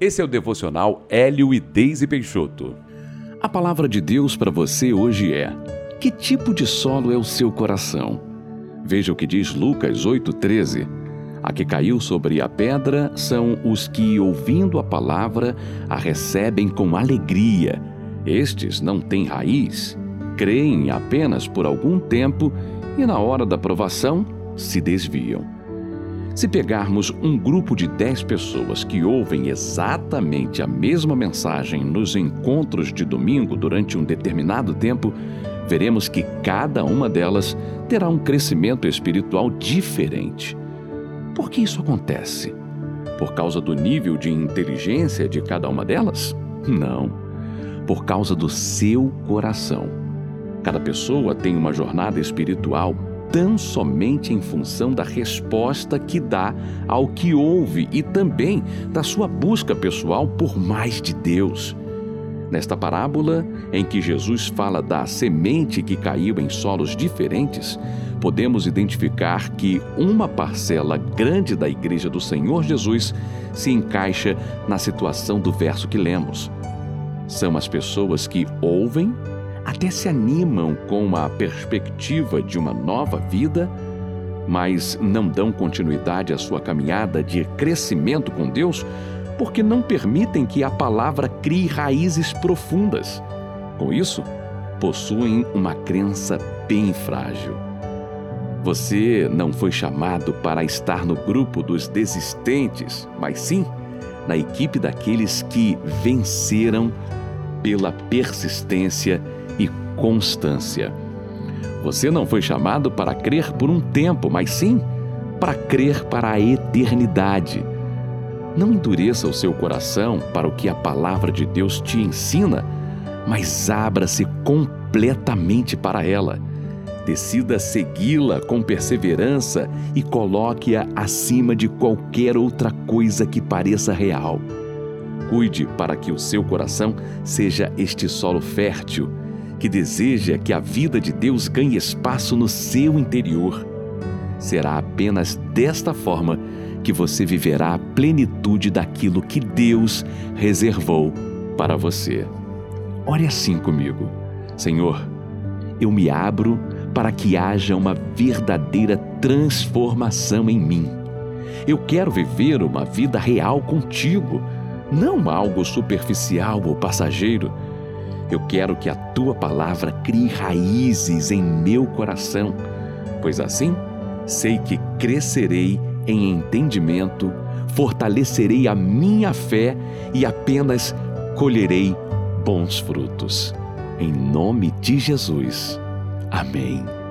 Esse é o devocional Hélio e Deise Peixoto. A palavra de Deus para você hoje é: Que tipo de solo é o seu coração? Veja o que diz Lucas 8,13. A que caiu sobre a pedra são os que, ouvindo a palavra, a recebem com alegria. Estes não têm raiz, creem apenas por algum tempo e, na hora da provação, se desviam. Se pegarmos um grupo de 10 pessoas que ouvem exatamente a mesma mensagem nos encontros de domingo durante um determinado tempo, veremos que cada uma delas terá um crescimento espiritual diferente. Por que isso acontece? Por causa do nível de inteligência de cada uma delas? Não. Por causa do seu coração. Cada pessoa tem uma jornada espiritual tão somente em função da resposta que dá ao que ouve e também da sua busca pessoal por mais de Deus. Nesta parábola, em que Jesus fala da semente que caiu em solos diferentes, podemos identificar que uma parcela grande da Igreja do Senhor Jesus se encaixa na situação do verso que lemos. São as pessoas que ouvem até se animam com a perspectiva de uma nova vida, mas não dão continuidade à sua caminhada de crescimento com Deus porque não permitem que a palavra crie raízes profundas. Com isso, possuem uma crença bem frágil. Você não foi chamado para estar no grupo dos desistentes, mas sim na equipe daqueles que venceram pela persistência e constância. Você não foi chamado para crer por um tempo, mas sim para crer para a eternidade. Não endureça o seu coração para o que a palavra de Deus te ensina, mas abra-se completamente para ela. Decida segui-la com perseverança e coloque-a acima de qualquer outra coisa que pareça real. Cuide para que o seu coração seja este solo fértil que deseja que a vida de Deus ganhe espaço no seu interior. Será apenas desta forma que você viverá a plenitude daquilo que Deus reservou para você. Ore assim comigo. Senhor, eu me abro para que haja uma verdadeira transformação em mim. Eu quero viver uma vida real contigo, não algo superficial ou passageiro eu quero que a tua palavra crie raízes em meu coração, pois assim sei que crescerei em entendimento, fortalecerei a minha fé e apenas colherei bons frutos. Em nome de Jesus. Amém.